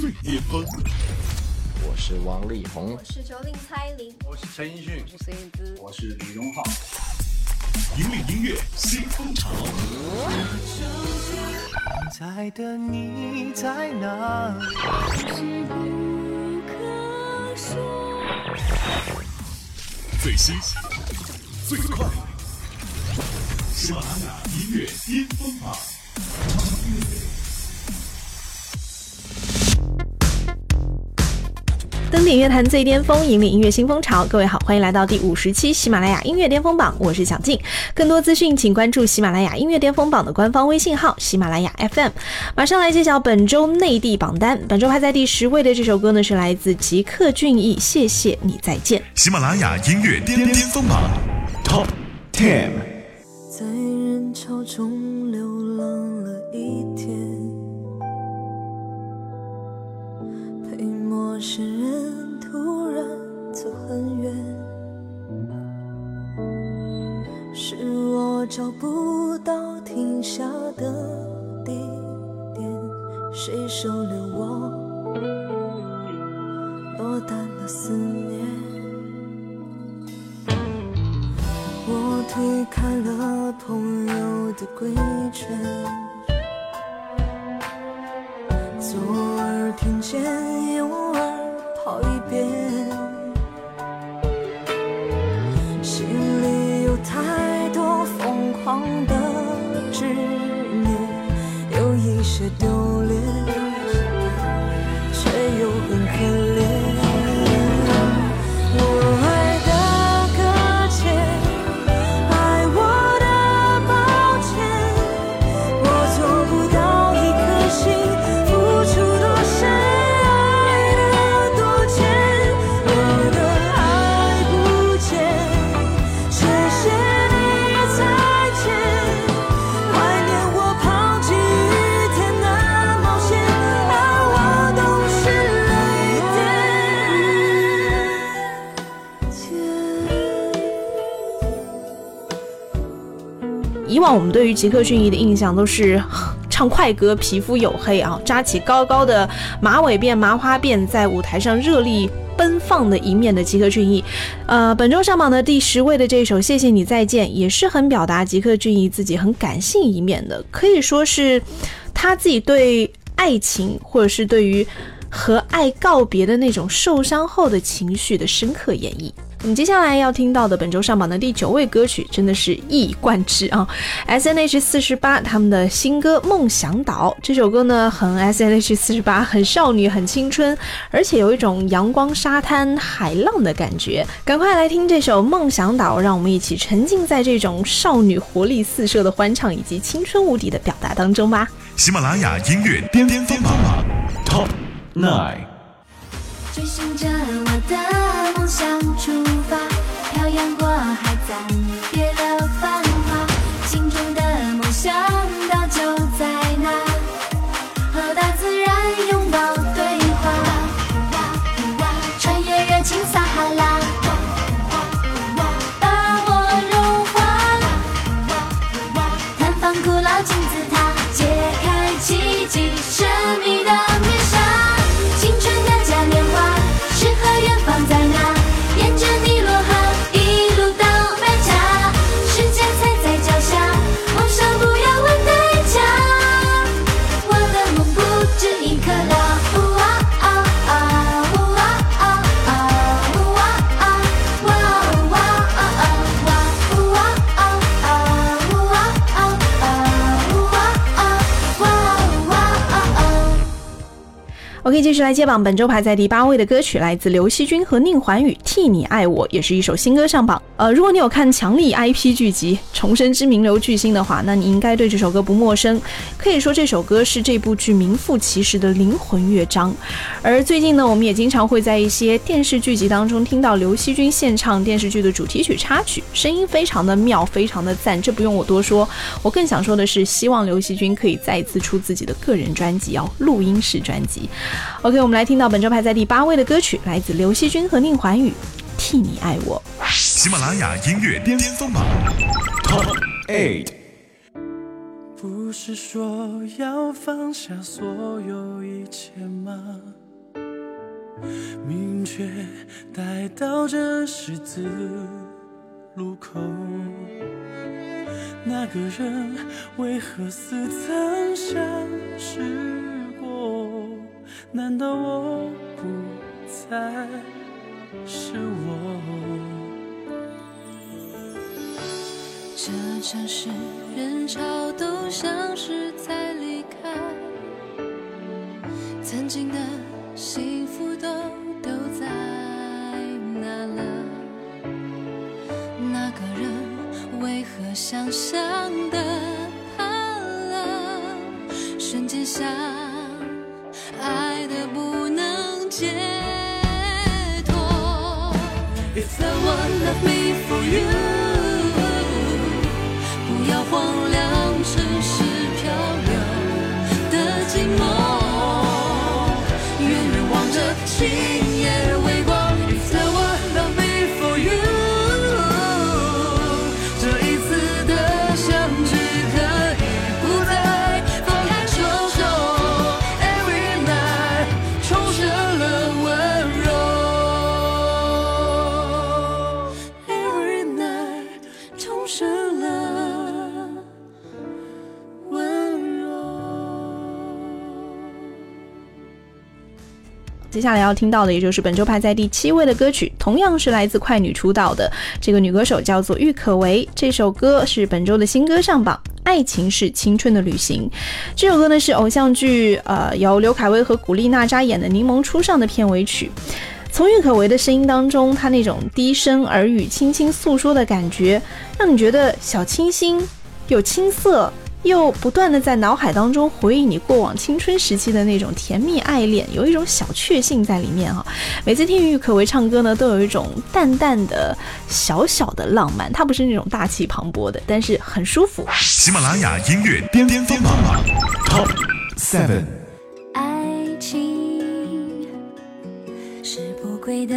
最巅峰。我是王力宏，我是九零蔡琳，我是陈奕迅，我是燕姿，我是李荣浩。引领音乐新风潮。在的你在哪里？最新最快，喜马拉雅音乐巅峰榜。登顶乐坛最巅峰，引领音乐新风潮。各位好，欢迎来到第五十期喜马拉雅音乐巅峰榜，我是小静。更多资讯，请关注喜马拉雅音乐巅峰榜的官方微信号喜马拉雅 FM。马上来揭晓本周内地榜单，本周排在第十位的这首歌呢，是来自吉克隽逸，《谢谢你再见》。喜马拉雅音乐巅巅峰榜 Top Ten。在人潮中流浪了一天，陪陌生找不到停下的地点，谁收留我落单的思念？我推开了朋友的规劝，左耳听见，右耳以往我们对于吉克隽逸的印象都是唱快歌，皮肤黝黑啊，扎起高高的马尾辫、麻花辫，在舞台上热力奔放的一面的吉克隽逸。呃，本周上榜的第十位的这首《谢谢你再见》，也是很表达吉克隽逸自己很感性一面的，可以说是他自己对爱情或者是对于和爱告别的那种受伤后的情绪的深刻演绎。我们接下来要听到的本周上榜的第九位歌曲，真的是一以贯之啊！S N H 四十八他们的新歌《梦想岛》这首歌呢，很 S N H 四十八，很少女，很青春，而且有一种阳光、沙滩、海浪的感觉。赶快来听这首《梦想岛》，让我们一起沉浸在这种少女活力四射的欢唱以及青春无敌的表达当中吧。喜马拉雅音乐巅巅峰榜 Top Nine。追寻着我的梦想出继续来接榜，本周排在第八位的歌曲来自刘惜君和宁桓宇，《替你爱我》也是一首新歌上榜。呃，如果你有看强力 IP 剧集《重生之名流巨星》的话，那你应该对这首歌不陌生。可以说这首歌是这部剧名副其实的灵魂乐章。而最近呢，我们也经常会在一些电视剧集当中听到刘惜君献唱电视剧的主题曲插曲，声音非常的妙，非常的赞，这不用我多说。我更想说的是，希望刘惜君可以再次出自己的个人专辑哦，录音室专辑。OK，我们来听到本周排在第八位的歌曲，来自刘惜君和宁桓宇，《替你爱我》。喜马拉雅音乐巅巅峰榜 Top Eight。不不是说要放下所有一切吗？明确带到这十字路口，那个人为何似曾相识过？难道我不再是我？这城市人潮都像是在离开，曾经的幸福都丢在哪了？那个人为何想象的怕了？瞬间想 love me for you。不要荒凉城市漂流的寂寞，远远望着接下来要听到的，也就是本周排在第七位的歌曲，同样是来自快女出道的这个女歌手，叫做郁可唯。这首歌是本周的新歌上榜，《爱情是青春的旅行》。这首歌呢是偶像剧呃由刘恺威和古力娜扎演的《柠檬初上》的片尾曲。从郁可唯的声音当中，她那种低声耳语、轻轻诉说的感觉，让你觉得小清新又青涩。又不断的在脑海当中回忆你过往青春时期的那种甜蜜爱恋，有一种小确幸在里面哈。每次听郁可唯唱歌呢，都有一种淡淡的小小的浪漫，它不是那种大气磅礴的，但是很舒服。喜马拉雅音乐巅巅峰榜 Top Seven。爱情是不归的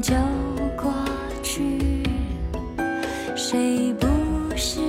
就过去，谁不是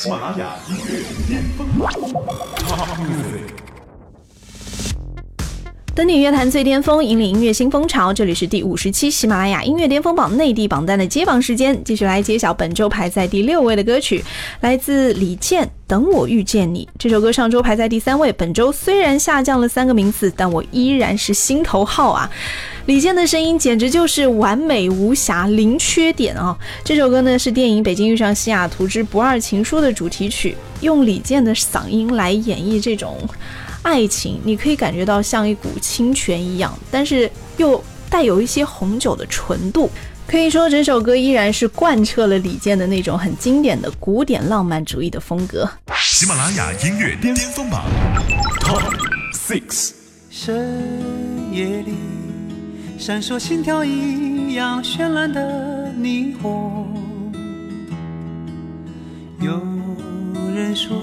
喜马拉雅音乐巅峰。登顶乐坛最巅峰，引领音乐新风潮。这里是第五十期喜马拉雅音乐巅峰榜内地榜单的揭榜时间，继续来揭晓本周排在第六位的歌曲，来自李健《等我遇见你》。这首歌上周排在第三位，本周虽然下降了三个名次，但我依然是心头好啊！李健的声音简直就是完美无瑕，零缺点啊！这首歌呢是电影《北京遇上西雅图之不二情书》的主题曲，用李健的嗓音来演绎这种。爱情，你可以感觉到像一股清泉一样，但是又带有一些红酒的纯度。可以说，整首歌依然是贯彻了李健的那种很经典的古典浪漫主义的风格。喜马拉雅音乐巅峰榜 Top Six。深夜里闪烁心跳一样绚烂的霓虹，有人说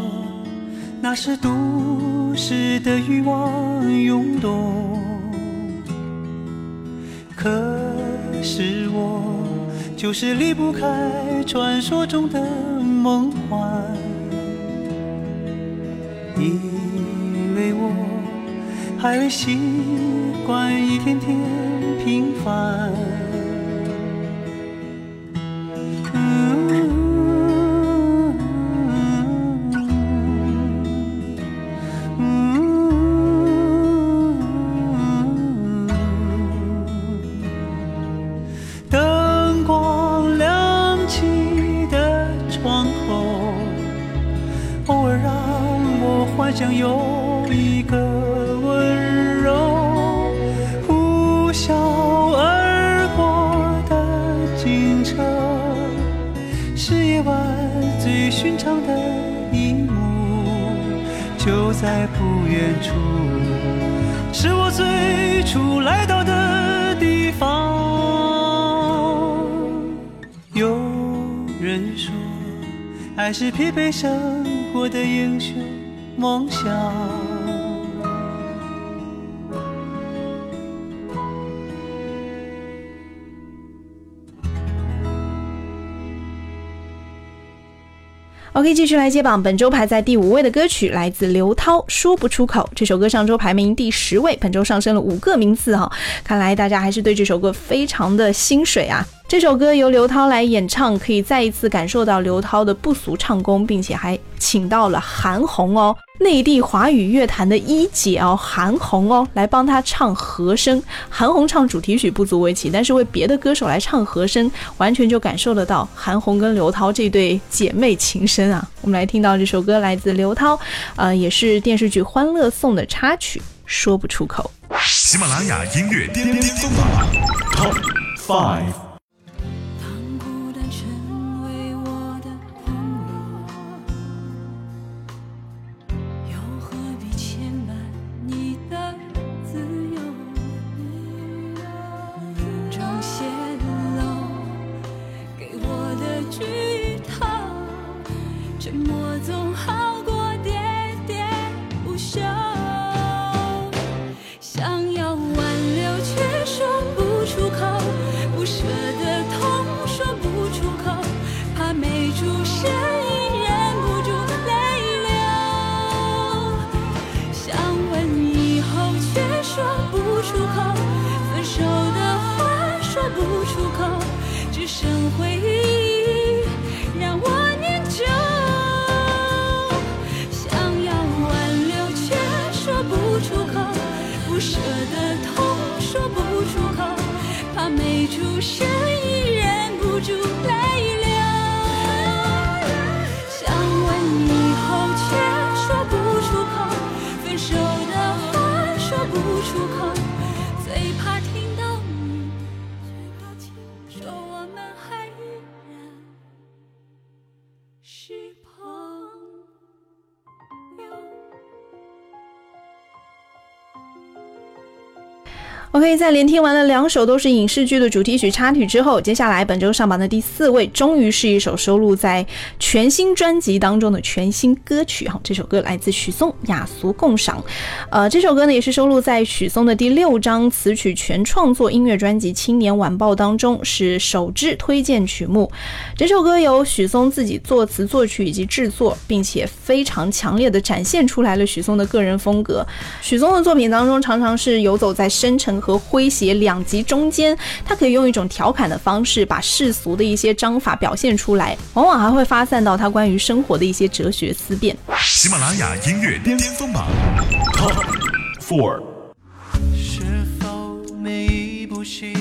那是都市的欲望涌动，可是我就是离不开传说中的梦幻，因为我还未习惯一天天平凡。想有不远处，是我最初来到的地方。有人说，爱是疲惫生活的英雄。梦想。OK，继续来接榜。本周排在第五位的歌曲来自刘涛，《说不出口》。这首歌上周排名第十位，本周上升了五个名次哈。看来大家还是对这首歌非常的心水啊。这首歌由刘涛来演唱，可以再一次感受到刘涛的不俗唱功，并且还请到了韩红哦，内地华语乐坛的一姐哦，韩红哦，来帮她唱和声。韩红唱主题曲不足为奇，但是为别的歌手来唱和声，完全就感受得到韩红跟刘涛这对姐妹情深啊。我们来听到这首歌来自刘涛，呃，也是电视剧《欢乐颂》的插曲，说不出口。喜马拉雅音乐巅巅峰榜 Top Five。you OK，在连听完了两首都是影视剧的主题曲插曲之后，接下来本周上榜的第四位，终于是一首收录在全新专辑当中的全新歌曲哈。这首歌来自许嵩，《雅俗共赏》。呃，这首歌呢也是收录在许嵩的第六张词曲全创作音乐专辑《青年晚报》当中，是首支推荐曲目。这首歌由许嵩自己作词作曲以及制作，并且非常强烈的展现出来了许嵩的个人风格。许嵩的作品当中常常是游走在深沉和诙谐两极中间，他可以用一种调侃的方式把世俗的一些章法表现出来，往往还会发散到他关于生活的一些哲学思辨。喜马拉雅音乐巅峰榜 Top Four。是否每一部戏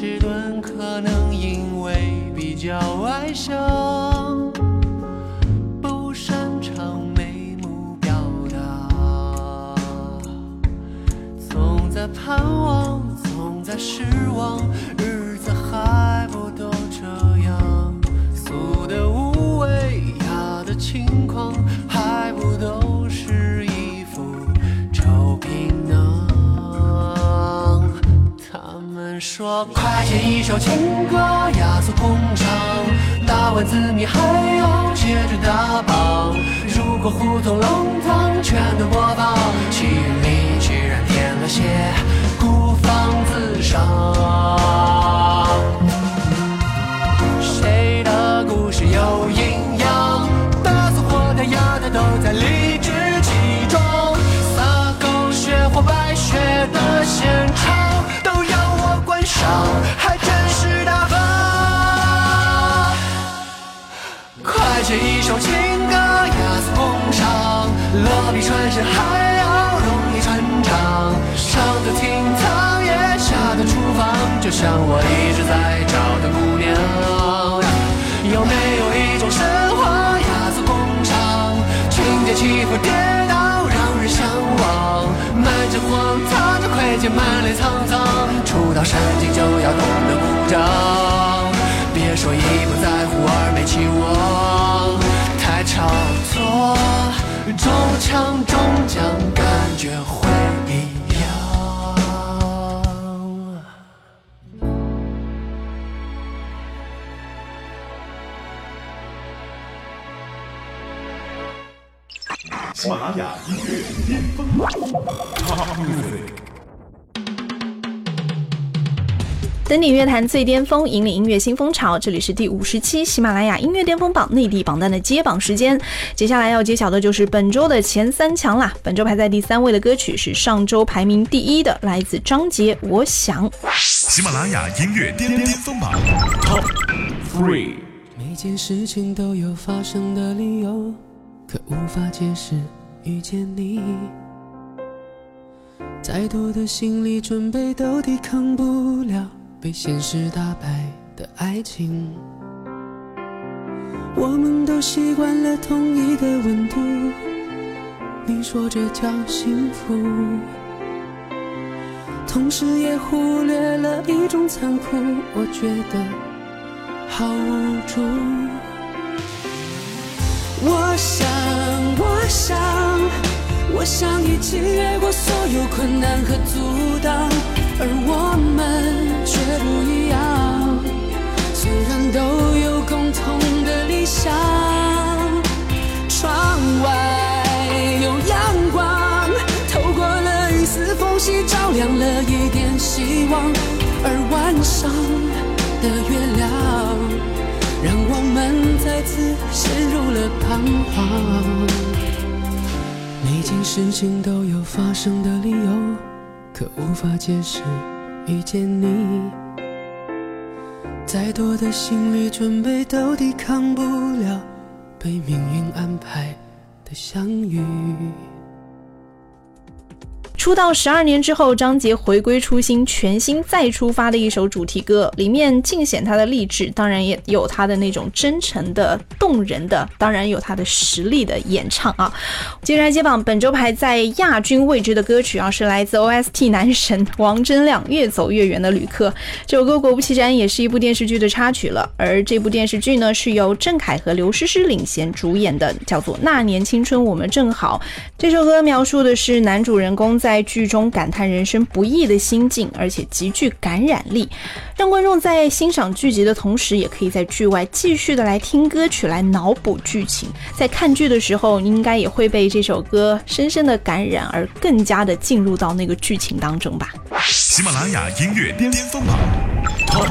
迟钝，可能因为比较外向，不擅长眉目表达。总在盼望，总在失望，日说，快写一首情歌，雅俗共赏，打完字谜还要接着打榜。如果胡同弄堂全都播放，戏里居然添了些孤芳自赏。谁的故事有营养？像我一直在找的姑娘。有没有一种神话，雅俗共赏，情节起伏跌宕，让人向往。满身荒唐，这亏欠满脸沧桑，初到山顶就要懂得鼓掌。别说一不在乎二没期望，太炒作，中枪中奖喜马拉雅音乐巅峰榜。登顶乐坛最巅峰，引领音乐新风潮。这里是第五十期喜马拉雅音乐巅峰榜内地榜单的揭榜时间。接下来要揭晓的就是本周的前三强啦。本周排在第三位的歌曲是上周排名第一的，来自张杰《我想》。喜马拉雅音乐巅巅峰榜 Top Three。每件事情都有发生的理由，可无法解释遇见你。再多的心理准备都抵抗不了被现实打败的爱情。我们都习惯了同一个温度，你说这叫幸福，同时也忽略了一种残酷，我觉得好无助。我想，我想，我想一起越过所有困难和阻挡，而我们却不一样。虽然都有共同的理想，窗外有阳光，透过了一丝缝隙，照亮了一点陷入了彷徨。每件事情都有发生的理由，可无法解释遇见你。再多的心理准备都抵抗不了被命运安排的相遇。出道十二年之后，张杰回归初心，全新再出发的一首主题歌，里面尽显他的励志，当然也有他的那种真诚的、动人的，当然有他的实力的演唱啊。接着来接榜，本周排在亚军位置的歌曲啊，是来自 OST 男神王铮亮《越走越远的旅客》这首歌，果不其然也是一部电视剧的插曲了。而这部电视剧呢，是由郑恺和刘诗诗领衔主演的，叫做《那年青春我们正好》。这首歌描述的是男主人公在剧中感叹人生不易的心境，而且极具感染力，让观众在欣赏剧集的同时，也可以在剧外继续的来听歌曲来脑补剧情。在看剧的时候，应该也会被这首歌深深的感染，而更加的进入到那个剧情当中吧。喜马拉雅音乐巅峰榜 Top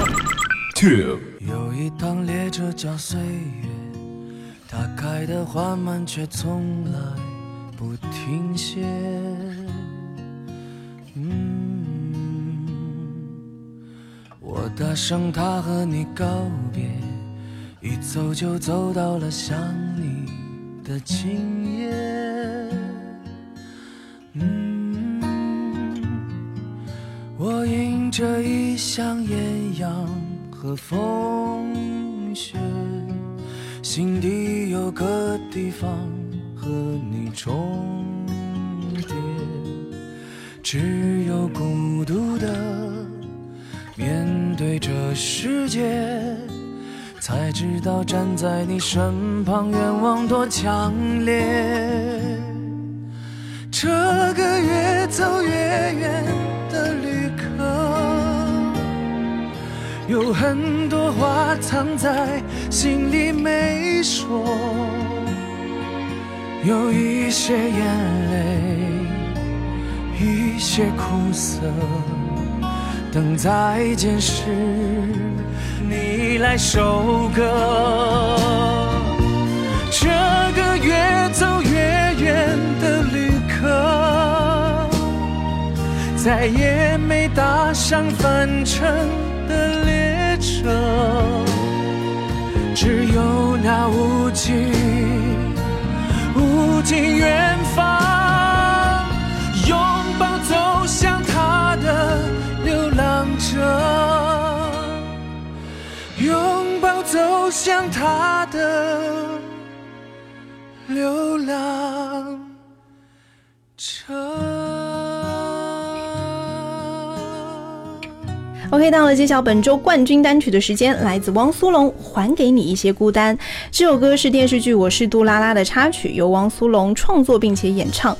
Two。有一趟列车叫岁月，它开得缓慢，却从来不停歇。我搭上它和你告别，一走就走到了想你的今夜。嗯，我迎着异乡艳阳和风雪，心底有个地方和你重叠，只有孤独的面对这世界，才知道站在你身旁愿望多强烈。这个越走越远的旅客，有很多话藏在心里没说，有一些眼泪，一些苦涩，等再见时你来收割。这个越走越远的旅客，再也没搭上返程的列车，只有那无尽无尽远方，拥抱走向拥抱走向他的。流浪 OK，到了揭晓本周冠军单曲的时间，来自汪苏泷《还给你一些孤单》。这首歌是电视剧《我是杜拉拉》的插曲，由汪苏泷创作并且演唱。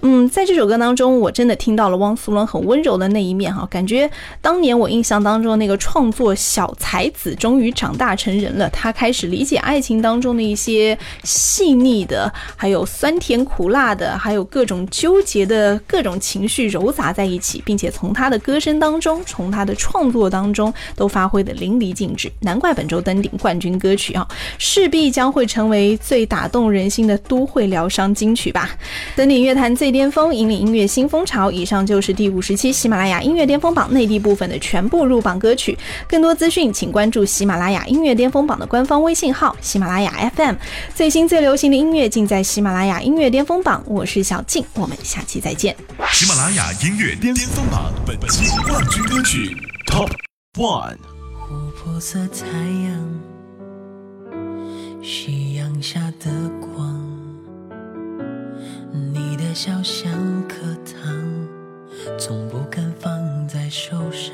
嗯，在这首歌当中，我真的听到了汪苏泷很温柔的那一面哈，感觉当年我印象当中那个创作小才子终于长大成人了，他开始理解爱情当中的一些细腻的，还有酸甜苦辣的，还有各种纠结的各种情绪糅杂在一起，并且从他的歌声当中，从他的创创作当中都发挥的淋漓尽致，难怪本周登顶冠军歌曲啊，势必将会成为最打动人心的都会疗伤金曲吧。登顶乐坛最巅峰，引领音乐新风潮。以上就是第五十期喜马拉雅音乐巅峰榜内地部分的全部入榜歌曲。更多资讯，请关注喜马拉雅音乐巅峰榜的官方微信号喜马拉雅 FM。最新最流行的音乐尽在喜马拉雅音乐巅峰榜。我是小静，我们下期再见。喜马拉雅音乐巅峰榜本期冠军歌曲 Top One。琥珀色太阳，夕阳下的光，你的笑像颗糖，从不敢放在手上。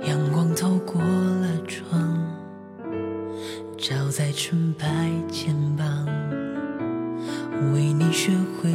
阳光透过了窗，照在纯白肩膀，为你学会